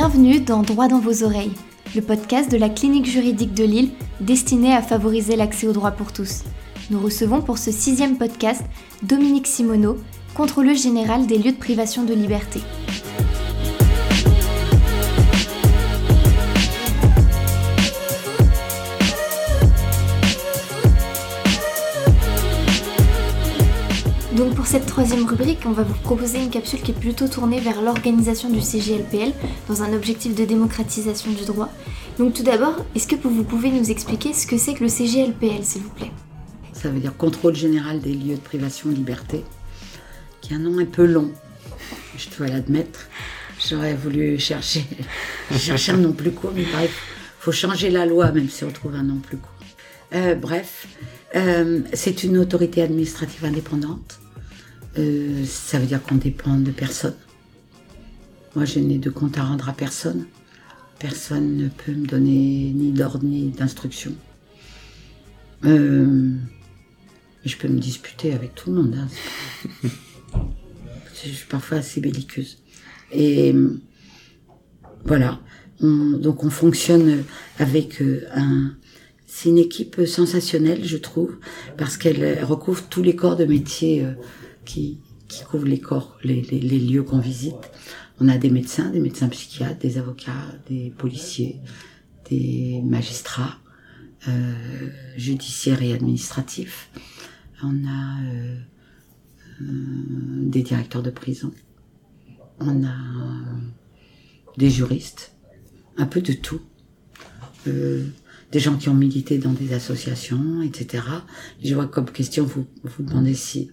Bienvenue dans Droit dans vos oreilles, le podcast de la clinique juridique de Lille destiné à favoriser l'accès au droit pour tous. Nous recevons pour ce sixième podcast Dominique Simoneau, contrôleur général des lieux de privation de liberté. Donc pour cette troisième rubrique, on va vous proposer une capsule qui est plutôt tournée vers l'organisation du CGLPL dans un objectif de démocratisation du droit. Donc tout d'abord, est-ce que vous pouvez nous expliquer ce que c'est que le CGLPL, s'il vous plaît? Ça veut dire Contrôle général des lieux de privation de liberté, qui est un nom un peu long, je dois l'admettre. J'aurais voulu chercher, chercher un nom plus court, mais il faut changer la loi même si on trouve un nom plus court. Euh, bref, euh, c'est une autorité administrative indépendante euh, ça veut dire qu'on dépend de personne. Moi, je n'ai de compte à rendre à personne. Personne ne peut me donner ni d'ordre ni d'instruction. Euh, je peux me disputer avec tout le monde. Hein, je suis parfois assez belliqueuse. Et voilà. donc on fonctionne avec euh, un. C'est une équipe sensationnelle, je trouve, parce qu'elle recouvre tous les corps de métier qui, couvrent les corps, les, les, lieux qu'on visite. On a des médecins, des médecins psychiatres, des avocats, des policiers, des magistrats, euh, judiciaires et administratifs. On a euh, euh, des directeurs de prison. On a des juristes, un peu de tout. des gens qui ont milité dans des associations, etc. Je vois comme question, vous vous demandez si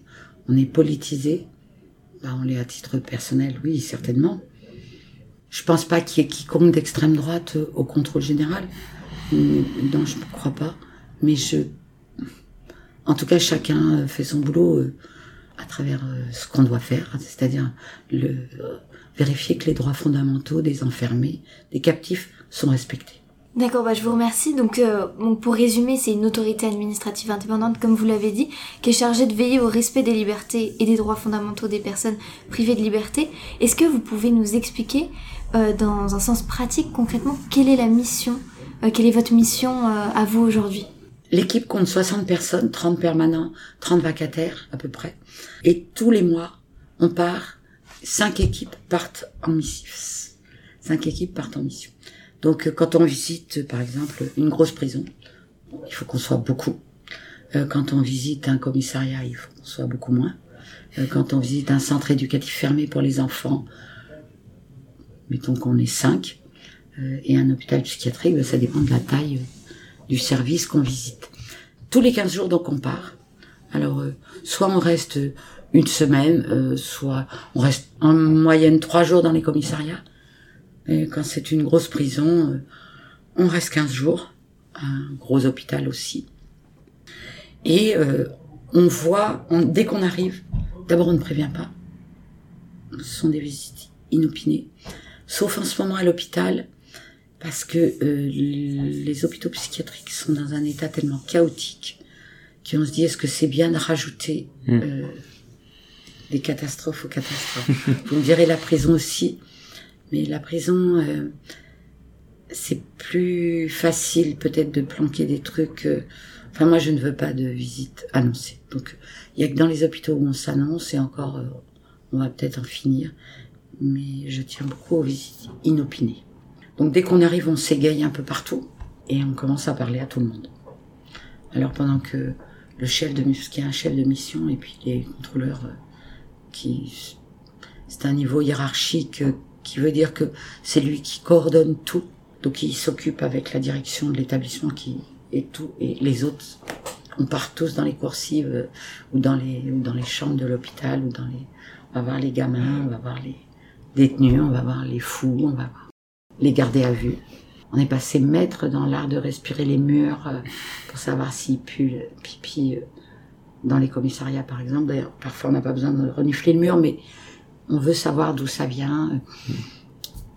on est politisé. Bah, on l'est à titre personnel, oui, certainement. Je pense pas qu'il y ait quiconque d'extrême droite au contrôle général. Non, je ne crois pas. Mais je, en tout cas, chacun fait son boulot euh, à travers euh, ce qu'on doit faire, c'est-à-dire le vérifier que les droits fondamentaux des enfermés, des captifs, sont respectés. D'accord, bah, je vous remercie. Donc, euh, pour résumer, c'est une autorité administrative indépendante, comme vous l'avez dit, qui est chargée de veiller au respect des libertés et des droits fondamentaux des personnes privées de liberté. Est-ce que vous pouvez nous expliquer, euh, dans un sens pratique, concrètement, quelle est la mission, euh, quelle est votre mission à vous aujourd'hui? L'équipe compte 60 personnes, 30 permanents, 30 vacataires à peu près. Et tous les mois, on part, 5 équipes partent en mission. 5 équipes partent en mission. Donc euh, quand on visite par exemple une grosse prison, il faut qu'on soit beaucoup. Euh, quand on visite un commissariat, il faut qu'on soit beaucoup moins. Euh, quand on visite un centre éducatif fermé pour les enfants, mettons qu'on est cinq, et un hôpital psychiatrique, ben, ça dépend de la taille du service qu'on visite. Tous les 15 jours, donc, on part. Alors, soit on reste une semaine, soit on reste en moyenne trois jours dans les commissariats, et quand c'est une grosse prison, euh, on reste 15 jours, un gros hôpital aussi. Et euh, on voit, dès qu'on arrive, d'abord on ne prévient pas. Ce sont des visites inopinées. Sauf en ce moment à l'hôpital, parce que euh, les hôpitaux psychiatriques sont dans un état tellement chaotique qu'on se dit est-ce que c'est bien de rajouter mmh. des catastrophes aux catastrophes? Vous me direz la prison aussi. Mais la prison, euh, c'est plus facile peut-être de planquer des trucs. Euh, enfin, moi, je ne veux pas de visite annoncée. Donc, il y a que dans les hôpitaux où on s'annonce et encore, euh, on va peut-être en finir. Mais je tiens beaucoup aux visites inopinées. Donc, dès qu'on arrive, on s'égaye un peu partout et on commence à parler à tout le monde. Alors, pendant que le chef de, est un chef de mission et puis les contrôleurs qui, c'est un niveau hiérarchique qui veut dire que c'est lui qui coordonne tout, donc il s'occupe avec la direction de l'établissement qui est tout, et les autres, on part tous dans les coursives euh, ou dans les ou dans les chambres de l'hôpital ou dans les, on va voir les gamins, on va voir les détenus, on va voir les fous, on va voir les garder à vue. On est passé maître dans l'art de respirer les murs euh, pour savoir s'ils puent pipi euh, dans les commissariats par exemple. D'ailleurs, parfois on n'a pas besoin de renifler le mur, mais on veut savoir d'où ça vient.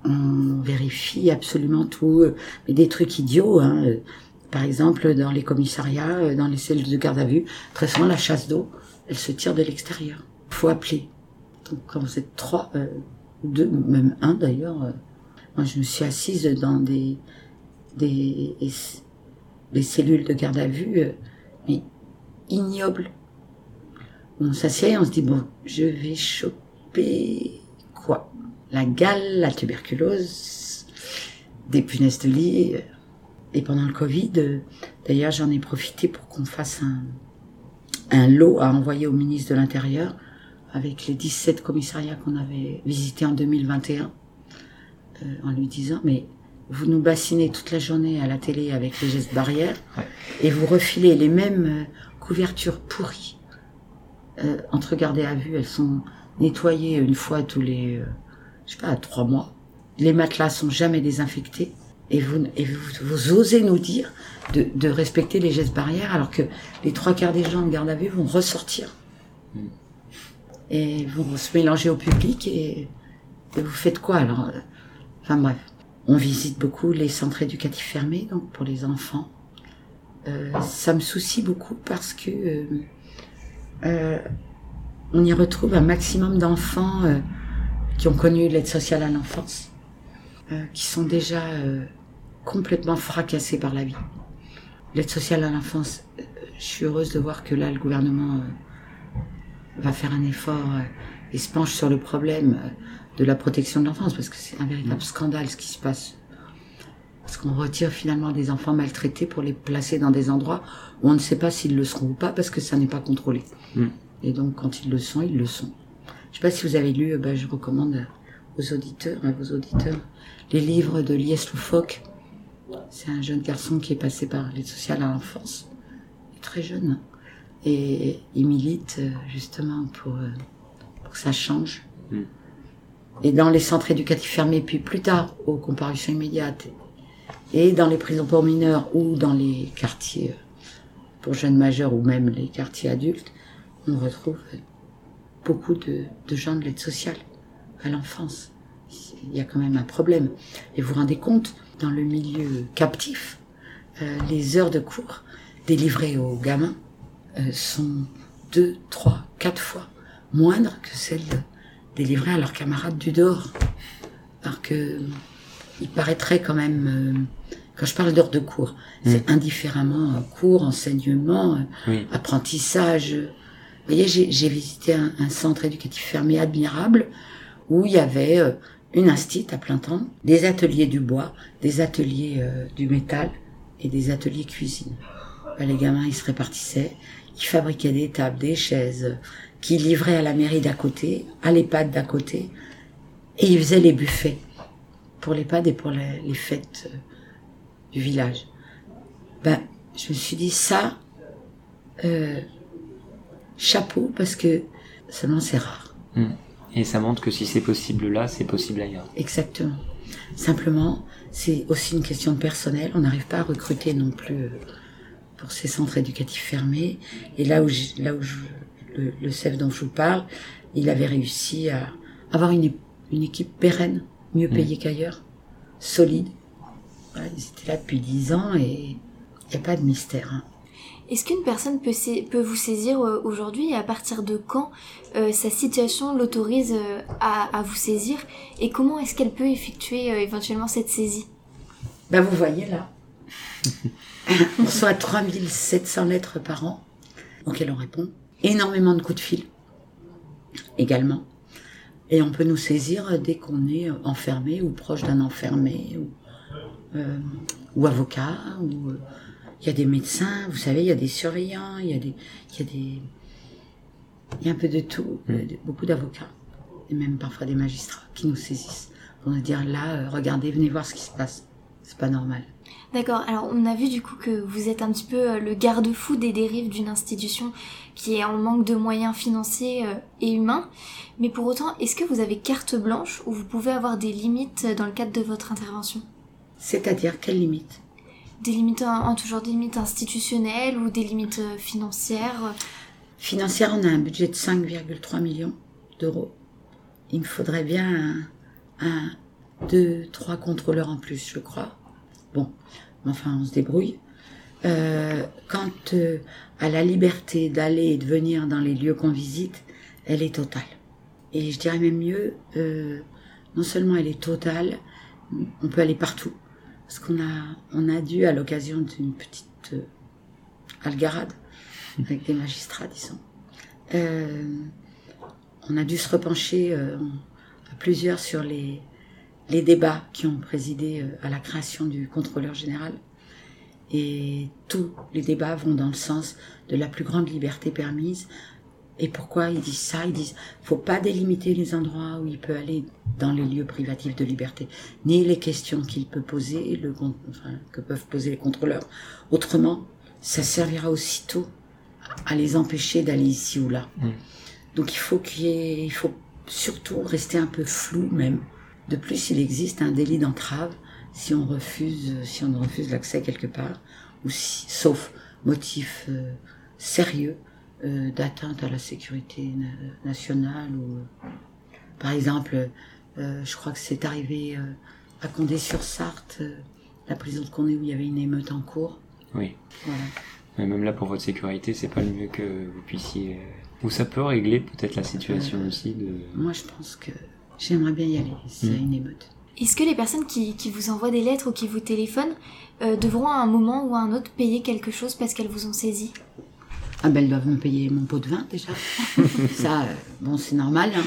On vérifie absolument tout, mais des trucs idiots. Hein. Par exemple, dans les commissariats, dans les cellules de garde à vue, très souvent la chasse d'eau, elle se tire de l'extérieur. Faut appeler. Donc quand vous êtes trois, euh, deux, même un d'ailleurs, euh, Moi, je me suis assise dans des, des, cellules de garde à vue, euh, mais ignobles. On s'assied on se dit, bon, je vais choper quoi? La gale, la tuberculose, des punaises de lit. euh. Et pendant le Covid, euh, d'ailleurs, j'en ai profité pour qu'on fasse un, un lot à envoyer au ministre de l'Intérieur avec les 17 commissariats qu'on avait visités en 2021, euh, en lui disant, mais vous nous bassinez toute la journée à la télé avec les gestes barrières Ouais. et vous refilez les mêmes couvertures pourries euh, entre gardées à vue. Elles sont nettoyées une fois tous les, euh, je sais pas, trois mois. Les matelas sont jamais désinfectés. Et vous, et vous, vous osez nous dire de, de respecter les gestes barrières alors que les trois quarts des gens de garde à vue vont ressortir et vont se mélanger au public et, et vous faites quoi alors euh, Enfin bref, on visite beaucoup les centres éducatifs fermés donc pour les enfants. Euh, ça me soucie beaucoup parce que euh, on y retrouve un maximum d'enfants euh, qui ont connu l'aide sociale à l'enfance, euh, qui sont déjà euh, complètement fracassés par la vie. L'aide sociale à l'enfance, je suis heureuse de voir que là, le gouvernement euh, va faire un effort euh, et se penche sur le problème euh, de la protection de l'enfance, parce que c'est un véritable scandale ce qui se passe. Parce qu'on retire finalement des enfants maltraités pour les placer dans des endroits où on ne sait pas s'ils le seront ou pas, parce que ça n'est pas contrôlé. Mm. Et donc, quand ils le sont, ils le sont. Je sais pas si vous avez lu, euh, ben, je recommande aux auditeurs, à vos auditeurs, les livres de Lies Loufoque. C'est un jeune garçon qui est passé par l'aide sociale à l'enfance. Très jeune. Et il milite euh, justement pour, euh, pour que ça change. Mm. Et dans les centres éducatifs fermés, puis plus tard, aux comparutions immédiates, et dans les prisons pour mineurs ou dans les quartiers euh, pour jeunes majeurs ou même les quartiers adultes, on retrouve euh, beaucoup de, de gens de l'aide sociale à l'enfance. Il y a quand même un problème. Et vous vous rendez compte, dans le milieu captif, euh, les heures de cours délivrées aux gamins euh, sont deux, trois, quatre fois moindres que celles délivrées à leurs camarades du dehors. Alors que il paraîtrait quand même, euh, quand je parle d'heures de cours, c'est indifféremment euh, cours, enseignement, euh, Oui. apprentissage. Vous voyez, j'ai visité un, centre éducatif fermé admirable où il y avait euh, une instite à plein temps, des ateliers du bois, des ateliers euh, du métal et des ateliers cuisine. Les gamins, ils se répartissaient, ils fabriquaient des tables, des chaises, euh, qui livraient à la mairie d'à côté, à l'EHPAD d'à côté, et ils faisaient les buffets pour l'EHPAD et pour les, fêtes du village. Ben, je me suis dit ça, chapeau, parce que seulement c'est rare. Mm. Et ça montre que si c'est possible là, c'est possible ailleurs. Exactement. Simplement, c'est aussi une question de personnel. On n'arrive pas à recruter non plus euh, pour ces centres éducatifs fermés. Et là où, là où je- le, le chef dont je vous parle, il avait réussi à avoir une, une équipe pérenne, mieux payée qu'ailleurs, solide. Voilà, ils étaient là depuis dix ans et il n'y a pas de mystère. hein. Est-ce qu'une personne peut, vous saisir euh, aujourd'hui et à partir de quand euh, sa situation l'autorise euh, à, vous saisir et comment est-ce qu'elle peut effectuer éventuellement cette saisie? Ben vous voyez là, on reçoit 3700 lettres par an auxquelles on répond. Énormément de coups de fil également. Et on peut nous saisir dès qu'on est enfermé ou proche d'un enfermé ou, ou avocat. Ou, il y a des médecins, vous savez, il y a des surveillants, il y a des, il y a des, il y a un peu de tout, de- beaucoup d'avocats et même parfois des magistrats qui nous saisissent pour nous dire là, euh, regardez, venez voir ce qui se passe. C'est pas normal. D'accord, alors on a vu du coup que vous êtes un petit peu euh, le garde-fou des dérives d'une institution qui est en manque de moyens financiers euh, et humains, mais pour autant, est-ce que vous avez carte blanche ou vous pouvez avoir des limites dans le cadre de votre intervention? C'est-à-dire, quelle limite Des limites en, toujours des limites institutionnelles ou des limites euh, financières euh, Financière, on a un budget de 5,3 millions d'euros. Il me faudrait bien un, deux, trois contrôleurs en plus, je crois. Bon, enfin, on se débrouille. Euh, quant à la liberté d'aller et de venir dans les lieux qu'on visite, elle est totale. Et je dirais même mieux, non seulement elle est totale, on peut aller partout. Parce qu'on a, on a dû, à l'occasion d'une petite euh, algarade avec des magistrats, disons, euh, on a dû se repencher euh, à plusieurs sur les, les débats qui ont présidé à la création du contrôleur général. Et tous les débats vont dans le sens de la plus grande liberté permise. Et pourquoi ils disent ça? Ils disent faut pas délimiter les endroits où il peut aller dans les lieux privatifs de liberté, ni les questions qu'il peut poser, le, con- enfin, que peuvent poser les contrôleurs. Autrement, ça servira aussitôt à les empêcher d'aller ici ou là. Donc il faut qu'il y ait, il faut surtout rester un peu flou même. De plus, il existe un délit d'entrave si on refuse, si on refuse l'accès quelque part, ou si, sauf motif euh, sérieux euh, d'atteinte à la sécurité na- nationale ou, euh, par exemple, euh, je crois que c'est arrivé euh, à Condé-sur-Sarthe, euh, la prison de Condé où il y avait une émeute en cours. Oui. Voilà. Mais même là, pour votre sécurité, c'est pas le mieux que vous puissiez. Ou ça peut régler peut-être la situation Euh, aussi de. Moi, je pense que j'aimerais bien y aller s'il y a Mm. une émeute. Est-ce que les personnes qui, qui vous envoient des lettres ou qui vous téléphonent euh, devront à un moment ou à un autre payer quelque chose parce qu'elles vous ont saisi? Ah ben, elles doivent me payer mon pot de vin déjà. Ça, euh, bon, c'est normal. hein.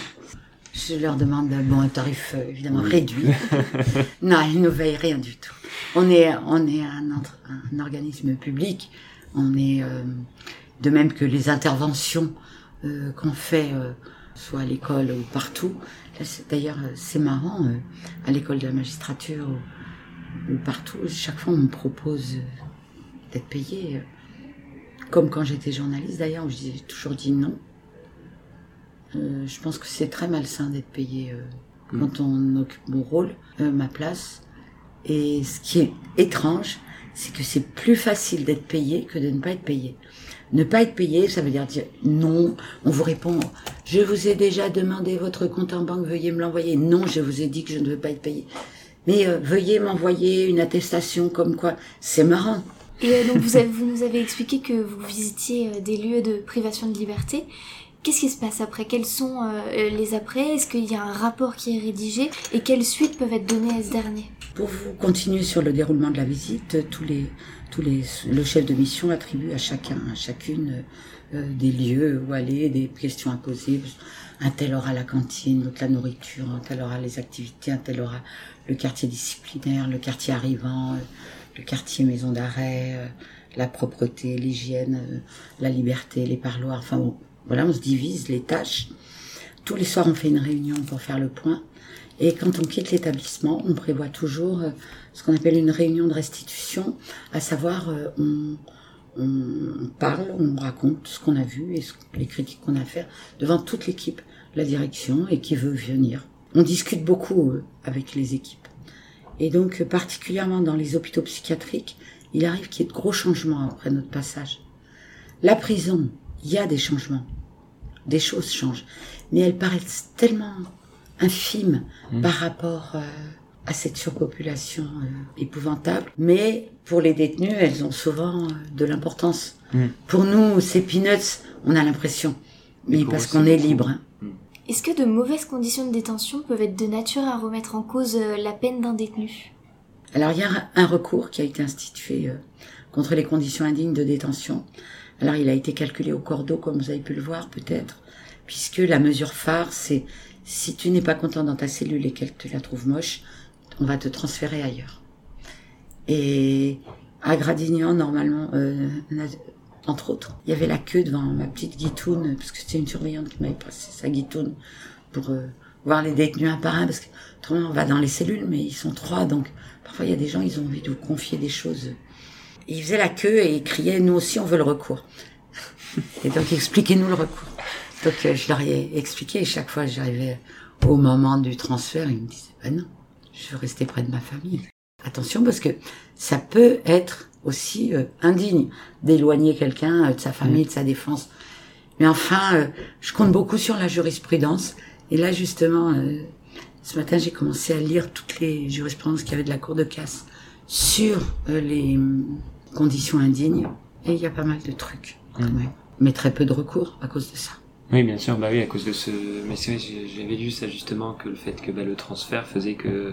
Je leur demande bon, un tarif euh, évidemment réduit. non, ils ne veillent rien du tout. On est, on est un, entre- un organisme public. On est euh, de même que les interventions euh, qu'on fait, euh, soit à l'école ou partout. D'ailleurs, c'est marrant, à l'école de la magistrature ou, ou partout, chaque fois on me propose d'être payé. Comme quand j'étais journaliste d'ailleurs, où j'ai toujours dit non. Euh, je pense que c'est très malsain d'être payé euh, quand on occupe mon rôle, euh, ma place. Et ce qui est étrange, c'est que c'est plus facile d'être payé que de ne pas être payé. Ne pas être payé, ça veut dire dire non. On vous répond, je vous ai déjà demandé votre compte en banque, veuillez me l'envoyer. Non, je vous ai dit que je ne veux pas être payé. Mais veuillez m'envoyer une attestation comme quoi. C'est marrant. Et euh, donc vous, nous avez expliqué que vous visitiez euh, des lieux de privation de liberté. Qu'est-ce qui se passe après? Quels sont euh, les après? Est-ce qu'il y a un rapport qui est rédigé? Et quelles suites peuvent être données à ce dernier? Pour vous continuer sur le déroulement de la visite, tous les, tous les, le chef de mission attribue à chacun, à chacune, des lieux où aller, des questions à poser. Un tel aura la cantine, l'autre la nourriture, un tel aura les activités, un tel aura le quartier disciplinaire, le quartier arrivant, le quartier maison d'arrêt, euh, la propreté, l'hygiène, euh, la liberté, les parloirs. Enfin bon, voilà, on se divise les tâches. Tous les soirs, on fait une réunion pour faire le point. Et quand on quitte l'établissement, on prévoit toujours euh, ce qu'on appelle une réunion de restitution, à savoir on, parle, on raconte ce qu'on a vu et les critiques qu'on a à faire devant toute l'équipe, la direction et qui veut venir. On discute beaucoup avec les équipes. Et donc, euh, particulièrement dans les hôpitaux psychiatriques, il arrive qu'il y ait de gros changements après notre passage. La prison, il y a des changements. Des choses changent. Mais elles paraissent tellement infimes par rapport euh, à cette surpopulation euh, épouvantable. Mais pour les détenus, elles ont souvent euh, de l'importance. Mm. Pour nous, ces peanuts, on a l'impression. Mais parce qu'on c'est est libre. hein. Est-ce que de mauvaises conditions de détention peuvent être de nature à remettre en cause euh, la peine d'un détenu? Alors il y a un- recours qui a été institué euh, contre les conditions indignes de détention. Alors il a été calculé au cordeau, comme vous avez pu le voir peut-être, puisque la mesure phare, c'est si tu n'es pas content dans ta cellule et qu'elle te la trouve moche, on va te transférer ailleurs. Et à Gradignan, normalement, euh, entre autres, il y avait la queue devant ma petite guitoune, parce que c'était une surveillante qui m'avait passé sa guitoune pour euh, voir les détenus un par un, parce que autrement on va dans les cellules, mais ils sont trois, donc parfois il y a des gens, ils ont envie de vous confier des choses. Ils faisaient la queue et ils criaient, nous aussi on veut le recours. Et donc expliquez-nous le recours. Donc euh, je leur ai expliqué et chaque fois j'arrivais au moment du transfert, ils me disaient, ben non, je veux rester près de ma famille. Attention parce que ça peut être aussi euh, indigne d'éloigner quelqu'un euh, de sa famille, de sa défense. Mais enfin, euh, je compte beaucoup sur la jurisprudence. Et là, justement, euh, ce matin, j'ai commencé à lire toutes les jurisprudences qu'il y avait de la Cour de casse sur euh, les hum, conditions indignes. Et il y a pas mal de trucs, quand Mm. même. Mais très peu de recours à cause de ça. Oui, bien sûr, bah oui, à cause de ce. Mais c'est vrai, j'avais lu ça justement que le fait que bah, le transfert faisait que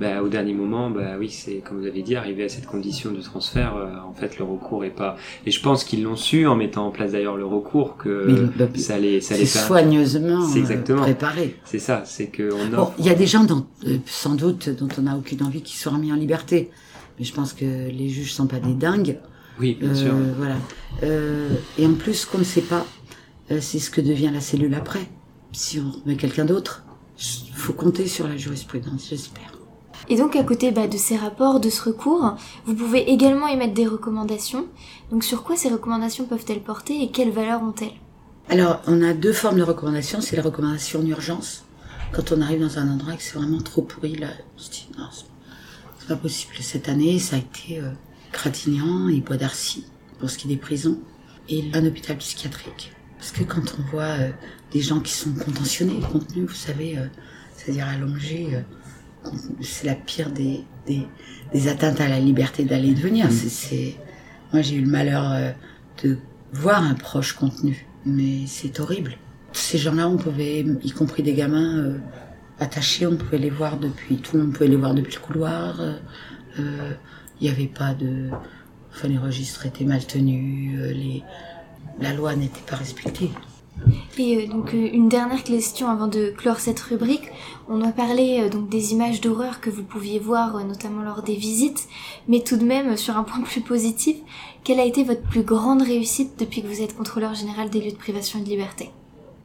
bah, au dernier moment, bah oui, c'est comme vous avez dit, arrivé à cette condition de transfert, euh, en fait, le recours est pas. Et je pense qu'ils l'ont su en mettant en place d'ailleurs le recours que bah, ça allait, ça soigneusement exactement. préparé. C'est ça, c'est que on Bon, il y a des gens dont, euh, sans doute dont on n'a aucune envie qui soient remis en liberté, mais je pense que les juges sont pas des dingues. Oui, bien Euh, sûr. Voilà. Euh, et en plus, qu'on ne sait pas, euh, c'est ce que devient la cellule après. Si on remet quelqu'un d'autre, il faut compter sur la jurisprudence, j'espère. Et donc à côté bah, de ces rapports, de ce recours, vous pouvez également émettre des recommandations. Donc sur quoi ces recommandations peuvent-elles porter et quelles valeurs ont-elles? Alors, on a deux formes de recommandations. C'est les recommandations en urgence. Quand on arrive dans un endroit et que c'est vraiment trop pourri, là, on se dit, non, c'est pas possible. Cette année, ça a été euh, Gratignan et Bois d'Arcy, pour ce qui est des prisons, et un hôpital psychiatrique. Parce que quand on voit euh, des gens qui sont contentionnés, contenus, vous savez, euh, c'est-à-dire allongés, euh, c'est la pire des, des, des atteintes à la liberté d'aller et de venir. C'est- Moi, j'ai eu le malheur euh, de voir un proche contenu, mais c'est horrible. Ces gens-là, on pouvait, y compris des gamins euh, attachés, on pouvait les voir depuis, tout le monde pouvait les voir depuis le couloir. euh, euh, Il n'y avait pas de, enfin les registres étaient mal tenus, les, la loi n'était pas respectée. Et euh, donc euh, une dernière question avant de clore cette rubrique. On a parlé euh, donc des images d'horreur que vous pouviez voir notamment lors des visites, mais tout de même sur un point plus positif, quelle a été votre plus grande réussite depuis que vous êtes contrôleur général des lieux de privation de liberté?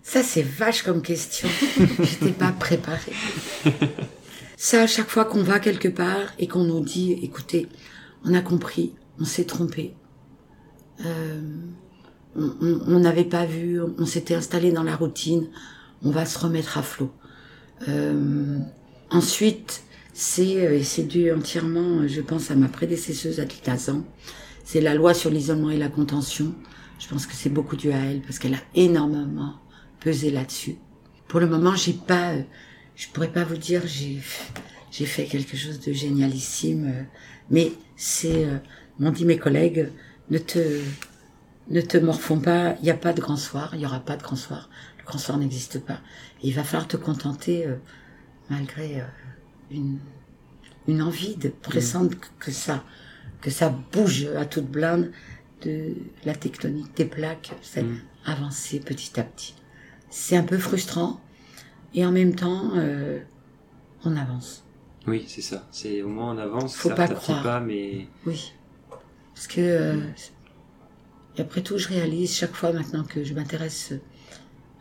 Ça, c'est vache comme question. J'étais pas préparée. Ça, à chaque fois qu'on va quelque part et qu'on nous dit, écoutez, on a compris, on s'est trompé, euh, on n'avait pas vu, on s'était installé dans la routine, on va se remettre à flot. Euh, ensuite, c'est, euh, c'est dû entièrement, euh, je pense, à ma prédécesseuse Adlita Hazan, c'est la loi sur l'isolement et la contention. Je pense que c'est beaucoup dû à elle parce qu'elle a énormément pesé là-dessus. Pour le moment, j'ai pas, je pourrais pas vous dire, j'ai, j'ai fait quelque chose de génialissime, mais c'est, m'ont dit mes collègues, ne te, ne te morfonds pas, il n'y a pas de grand soir, il y aura pas de grand soir, le grand soir n'existe pas. Et il va falloir te contenter, euh, malgré euh, une, une envie de pressante que- que ça, que ça bouge à toute blinde de la tectonique des plaques, c'est Mm. avancer petit à petit. C'est un peu frustrant et en même temps, euh, on avance. Oui, c'est ça. C'est au moins on avance, Faut pas croire. pas, mais Oui. Parce que, euh, et après tout, je réalise chaque fois maintenant que je m'intéresse,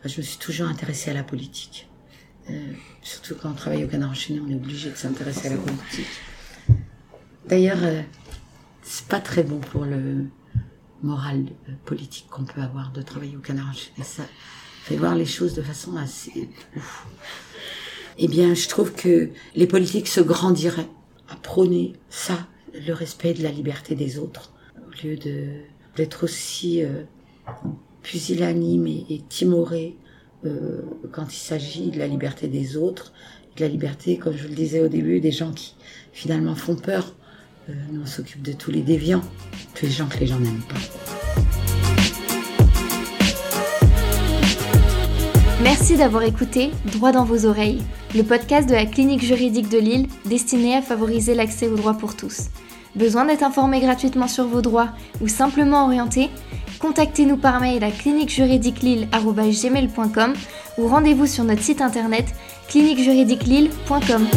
je me suis toujours intéressée à la politique. Euh, surtout quand on travaille au Canard enchaîné, on est obligé de s'intéresser à la politique. D'ailleurs, euh, c'est pas très bon pour le moral euh, politique qu'on peut avoir de travailler au Canard enchaîné. Ça fait voir les choses de façon assez. Eh bien, je trouve que les politiques se grandiraient à prôner ça, le respect de la liberté des autres, au lieu de d'être aussi euh, pusillanime et, timoré euh, quand il s'agit de la liberté des autres, de la liberté, comme je vous le disais au début, des gens qui finalement font peur. Euh, nous, on s'occupe de tous les déviants, tous les gens que les gens n'aiment pas. Merci d'avoir écouté Droit dans vos oreilles, le podcast de la clinique juridique de Lille destiné à favoriser l'accès aux droits pour tous. Besoin d'être informé gratuitement sur vos droits ou simplement orienté Contactez-nous par mail à cliniquejuridiquelille.gmail.com ou rendez-vous sur notre site internet cliniquejuridiquelille.com.